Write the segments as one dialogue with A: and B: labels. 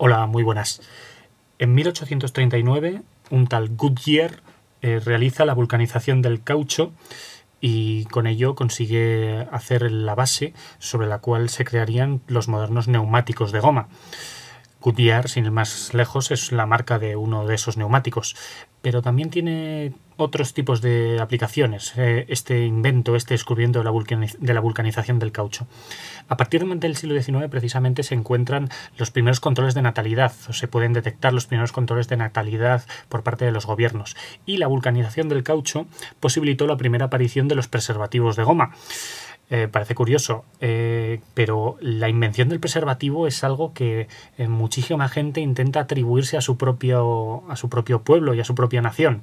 A: Hola, muy buenas. En 1839, un tal Goodyear eh, realiza la vulcanización del caucho y con ello consigue hacer la base sobre la cual se crearían los modernos neumáticos de goma. Goodyear, sin ir más lejos, es la marca de uno de esos neumáticos, pero también tiene otros tipos de aplicaciones, eh, este invento, este descubrimiento de la, de la, vulcanización del caucho. A partir del siglo XIX precisamente se encuentran los primeros controles de natalidad, o se pueden detectar los primeros controles de natalidad por parte de los gobiernos, y la vulcanización del caucho posibilitó la primera aparición de los preservativos de goma. Eh, parece curioso, eh, pero la invención del preservativo es algo que eh, muchísima gente intenta atribuirse a su, propio, a su propio pueblo y a su propia nación.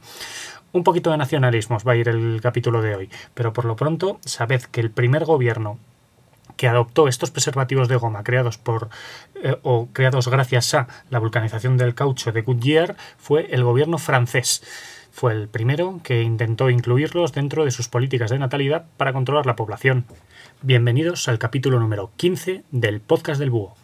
A: Un poquito de nacionalismos va a ir el capítulo de hoy, pero por lo pronto sabed que el primer gobierno que adoptó estos preservativos de goma creados por o creados gracias a la vulcanización del caucho de Goodyear fue el gobierno francés. Fue el primero que intentó incluirlos dentro de sus políticas de natalidad para controlar la población. Bienvenidos al capítulo número 15 del podcast del Búho.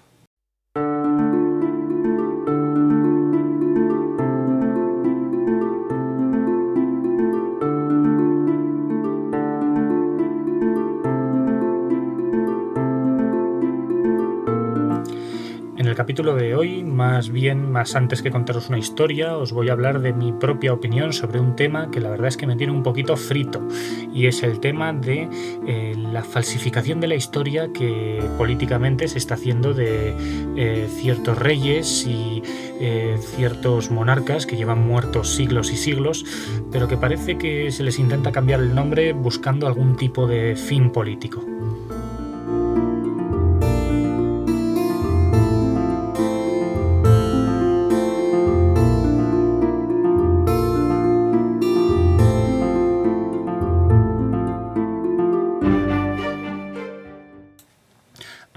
A: Capítulo de hoy, más bien, más antes que contaros una historia, os voy a hablar de mi propia opinión sobre un tema que la verdad es que me tiene un poquito frito, y es el tema de eh, la falsificación de la historia que políticamente se está haciendo de eh, ciertos reyes y eh, ciertos monarcas que llevan muertos siglos y siglos, pero que parece que se les intenta cambiar el nombre buscando algún tipo de fin político.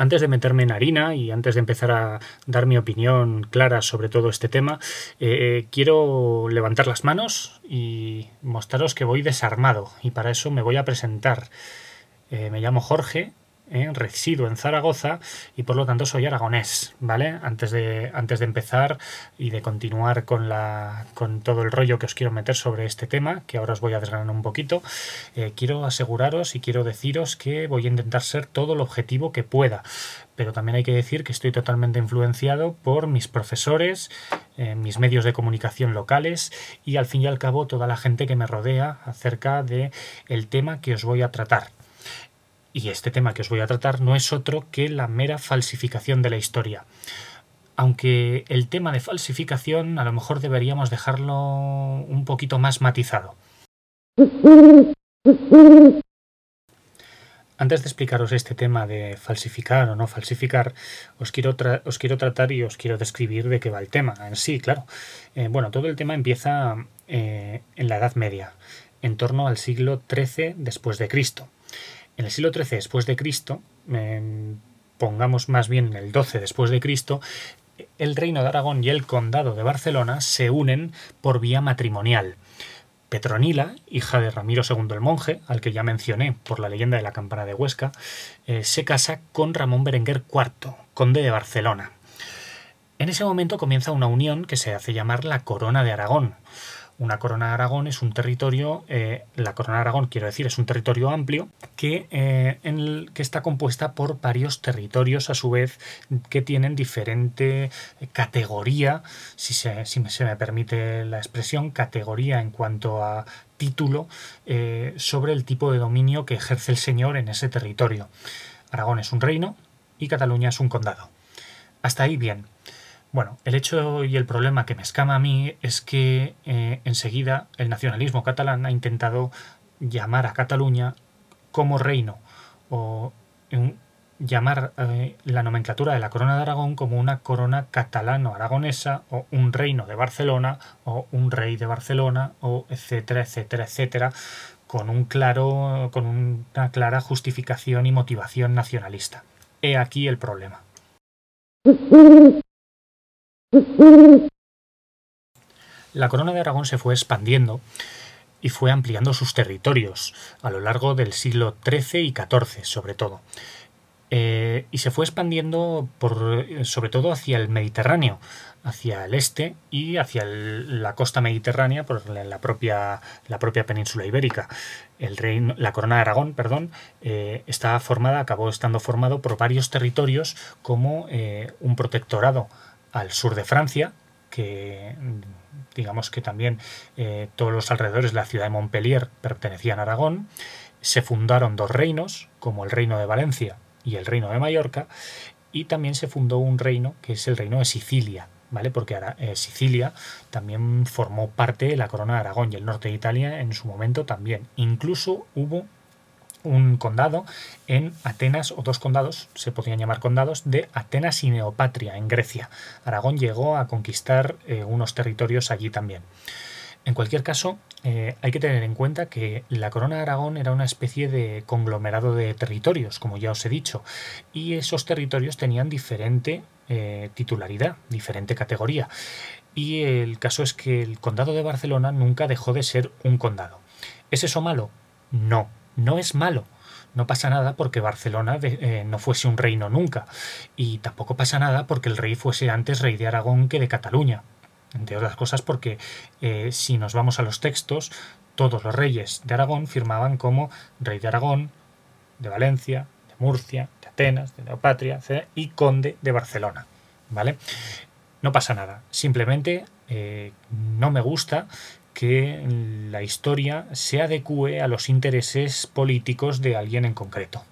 A: Antes de meterme en harina y antes de empezar a dar mi opinión clara sobre todo este tema, eh, eh, quiero levantar las manos y mostraros que voy desarmado y para eso me voy a presentar. Eh, me llamo Jorge, ¿eh? resido en Zaragoza y por lo tanto soy aragonés, ¿vale? Antes de, antes de empezar y de continuar con, la, con todo el rollo que os quiero meter sobre este tema, que ahora os voy a desgranar un poquito, eh, quiero aseguraros y quiero deciros que voy a intentar ser todo el objetivo que pueda. Pero también hay que decir que estoy totalmente influenciado por mis profesores, eh, mis medios de comunicación locales y al fin y al cabo toda la gente que me rodea acerca de el tema que os voy a tratar. Y este tema que os voy a tratar no es otro que la mera falsificación de la historia. Aunque el tema de falsificación a lo mejor deberíamos dejarlo un poquito más matizado. Antes de explicaros este tema de falsificar o no falsificar, os quiero, os quiero tratar y os quiero describir de qué va el tema en sí, claro. Eh, bueno, todo el tema empieza eh, en la Edad Media, en torno al siglo XIII después de Cristo. En el siglo XIII después de Cristo, pongamos más bien en el XII después de Cristo, el reino de Aragón y el condado de Barcelona se unen por vía matrimonial. Petronila, hija de Ramiro II el monje, al que ya mencioné por la leyenda de la campana de Huesca, eh, se casa con Ramón Berenguer IV, conde de Barcelona. En ese momento comienza una unión que se hace llamar la Corona de Aragón, una corona de Aragón es un territorio, eh, la corona de Aragón quiero decir, es un territorio amplio que, eh, en que está compuesta por varios territorios a su vez que tienen diferente categoría, si se, si se me permite la expresión, categoría en cuanto a título eh, sobre el tipo de dominio que ejerce el señor en ese territorio. Aragón es un reino y Cataluña es un condado. Hasta ahí bien. Bueno, el hecho y el problema que me escama a mí es que eh, enseguida el nacionalismo catalán ha intentado llamar a Cataluña como reino o llamar eh, la nomenclatura de la corona de Aragón como una corona catalano-aragonesa o un reino de Barcelona o un rey de Barcelona o etcétera, etcétera, etcétera, con un claro, con una clara justificación y motivación nacionalista. He aquí el problema. La corona de Aragón se fue expandiendo y fue ampliando sus territorios a lo largo del siglo XIII y XIV, sobre todo. y se fue expandiendo por, sobre todo hacia el Mediterráneo, hacia el este y hacia la costa mediterránea por la propia, la propia península ibérica. El reino, la corona de Aragón, perdón, eh, formada, acabó estando formado por varios territorios como eh, un protectorado al sur de Francia, que digamos que también eh, todos los alrededores de la ciudad de Montpellier pertenecían a Aragón. Se fundaron dos reinos, como el reino de Valencia y el reino de Mallorca, y también se fundó un reino que es el reino de Sicilia, ¿vale? Porque eh, Sicilia también formó parte de la corona de Aragón y el norte de Italia en su momento también. Incluso hubo un condado en Atenas, o dos condados, se podrían llamar condados, de Atenas y Neopatria, en Grecia. Aragón llegó a conquistar eh, unos territorios allí también. En cualquier caso, eh, hay que tener en cuenta que la Corona de Aragón era una especie de conglomerado de territorios, como ya os he dicho, y esos territorios tenían diferente eh, titularidad, diferente categoría. Y el caso es que el condado de Barcelona nunca dejó de ser un condado. ¿Es eso malo? No, no es malo. No pasa nada porque Barcelona eh, no fuese un reino nunca. Y tampoco pasa nada porque el rey fuese antes rey de Aragón que de Cataluña entre otras cosas porque eh, si nos vamos a los textos, todos los reyes de Aragón firmaban como rey de Aragón, de Valencia, de Murcia, de Atenas, de Neopatria y conde de Barcelona. ¿Vale? No pasa nada, simplemente eh, no me gusta que la historia se adecue a los intereses políticos de alguien en concreto.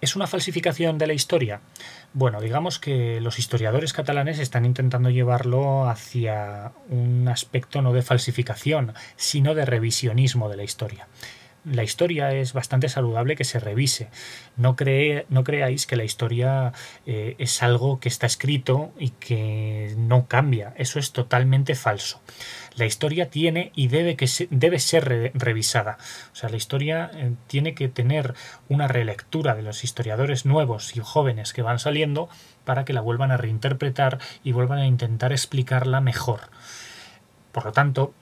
A: ¿Es una falsificación de la historia? Bueno, digamos que los historiadores catalanes están intentando llevarlo hacia un aspecto no de falsificación, sino de revisionismo de la historia la historia es bastante saludable que se revise. No, no creáis que la historia eh, es algo que está escrito y que no cambia. Eso es totalmente falso. La historia tiene y debe, que debe ser revisada. O sea, la historia eh, tiene que tener una relectura de los historiadores nuevos y jóvenes que van saliendo para que la vuelvan a reinterpretar y vuelvan a intentar explicarla mejor. Por lo tanto,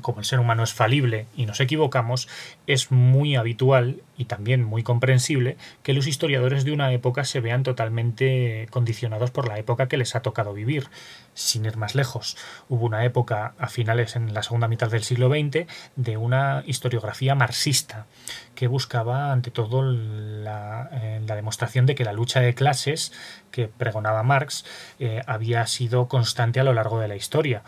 A: como el ser humano es falible y nos equivocamos, es muy habitual y también muy comprensible que los historiadores de una época se vean totalmente condicionados por la época que les ha tocado vivir. Sin ir más lejos, hubo una época a finales en la segunda mitad del siglo XX de una historiografía marxista que buscaba ante todo la, eh, demostración de que la lucha de clases que pregonaba Marx eh, había sido constante a lo largo de la historia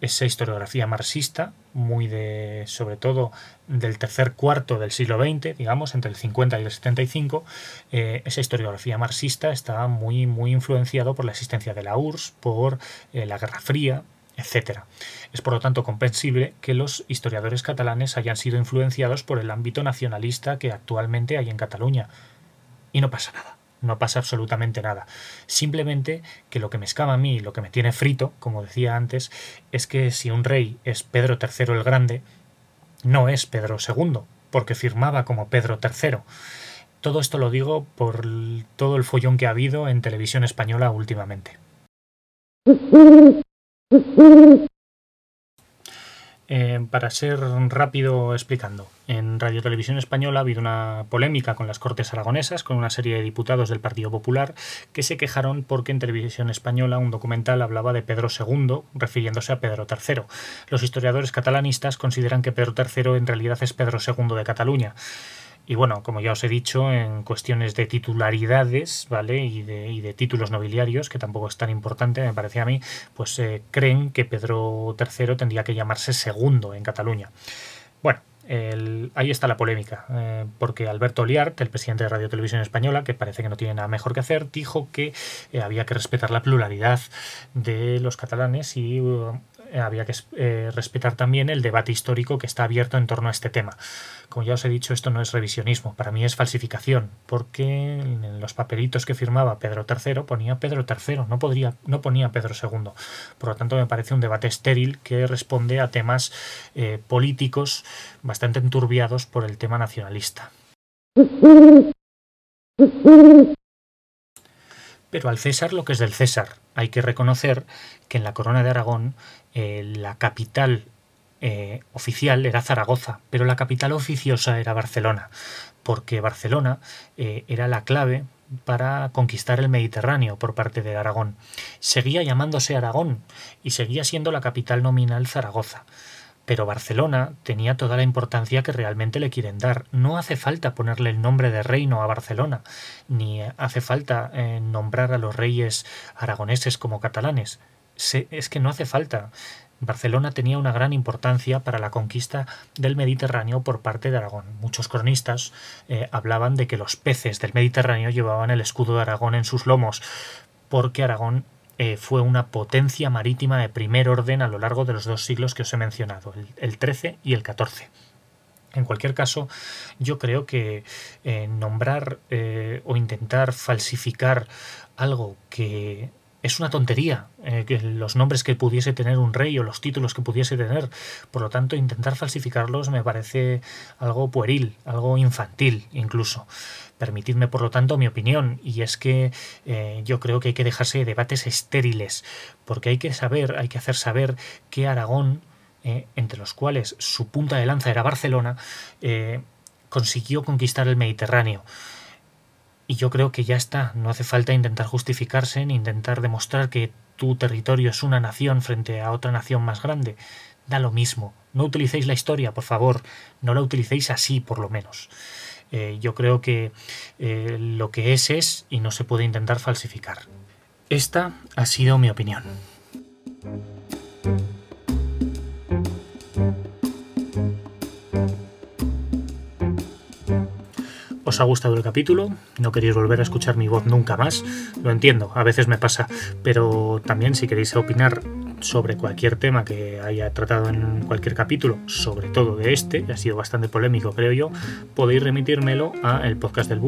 A: esa historiografía marxista, muy de, sobre todo del tercer cuarto del siglo XX, digamos, entre el 50 y el 75, eh, esa historiografía marxista estaba muy, muy influenciado por la existencia de la URSS, por eh, la Guerra Fría, etc. Es por lo tanto comprensible que los historiadores catalanes hayan sido influenciados por el ámbito nacionalista que actualmente hay en Cataluña. Y no pasa nada no pasa absolutamente nada. Simplemente que lo que me escama a mí, lo que me tiene frito, como decía antes, es que si un rey es Pedro III el Grande, no es Pedro II, porque firmaba como Pedro III. Todo esto lo digo por todo el follón que ha habido en televisión española últimamente. Eh, para ser rápido explicando, en Radio Televisión Española ha habido una polémica con las Cortes Aragonesas, con una serie de diputados del Partido Popular que se quejaron porque en Televisión Española un documental hablaba de Pedro II, refiriéndose a Pedro III. Los historiadores catalanistas consideran que Pedro III en realidad es Pedro II de Cataluña. Y bueno, como ya os he dicho, en cuestiones de titularidades, ¿vale? Y de, títulos nobiliarios, que tampoco es tan importante, me parece a mí, pues eh, creen que Pedro III tendría que llamarse segundo en Cataluña. Bueno, ahí está la polémica, eh, porque Alberto Liart, el presidente de Radio Televisión Española, que parece que no tiene nada mejor que hacer, dijo que eh, había que respetar la pluralidad de los catalanes y eh, había que eh, respetar también el debate histórico que está abierto en torno a este tema. Como ya os he dicho, esto no es revisionismo, para mí es falsificación, porque en los papelitos que firmaba Pedro III ponía Pedro III, no, podría, no ponía Pedro II. Por lo tanto, me parece un debate estéril que responde a temas eh, políticos bastante enturbiados por el tema nacionalista. Pero al César lo que es del César. Hay que reconocer que en la corona de Aragón eh, la capital eh, oficial era Zaragoza, pero la capital oficiosa era Barcelona, porque Barcelona eh, era la clave para conquistar el Mediterráneo por parte de Aragón. Seguía llamándose Aragón y seguía siendo la capital nominal Zaragoza. Pero Barcelona tenía toda la importancia que realmente le quieren dar. No hace falta ponerle el nombre de reino a Barcelona, ni hace falta eh, nombrar a los reyes aragoneses como catalanes. es que no hace falta. Barcelona tenía una gran importancia para la conquista del Mediterráneo por parte de Aragón. Muchos cronistas eh, hablaban de que los peces del Mediterráneo llevaban el escudo de Aragón en sus lomos, porque Aragón eh, fue una potencia marítima de primer orden a lo largo de los dos siglos que os he mencionado, el, XIII y el XIV. En cualquier caso, yo creo que eh, nombrar o intentar falsificar algo que es una tontería eh, que los nombres que pudiese tener un rey o los títulos que pudiese tener. Por lo tanto, intentar falsificarlos me parece algo pueril, algo infantil incluso. Permitidme, por lo tanto, mi opinión, y es que eh, yo creo que hay que dejarse de debates estériles, porque hay que saber, hay que hacer saber que Aragón, eh, entre los cuales su punta de lanza era Barcelona, consiguió conquistar el Mediterráneo. Y yo creo que ya está, no hace falta intentar justificarse ni intentar demostrar que tu territorio es una nación frente a otra nación más grande. Da lo mismo. No utilicéis la historia, por favor. No la utilicéis así, por lo menos. Eh, yo creo que eh, lo que es es y no se puede intentar falsificar. Esta ha sido mi opinión. Os ha gustado el capítulo, no queréis volver a escuchar mi voz nunca más, lo entiendo, a veces me pasa, pero también si queréis opinar sobre cualquier tema que haya tratado en cualquier capítulo, sobre todo de este, que ha sido bastante polémico creo yo, podéis remitírmelo a el podcast del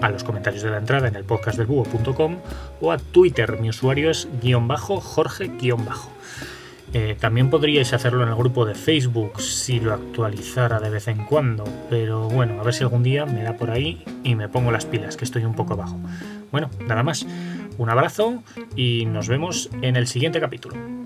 A: a los comentarios de la entrada en el podcastdelbúho.com o a Twitter, mi usuario es guion bajo Jorge guion bajo. Eh, también podríais hacerlo en el grupo de Facebook si lo actualizara de vez en cuando, pero bueno, a ver si algún día me da por ahí y me pongo las pilas, que estoy un poco bajo. Bueno, nada más. Un abrazo y nos vemos en el siguiente capítulo.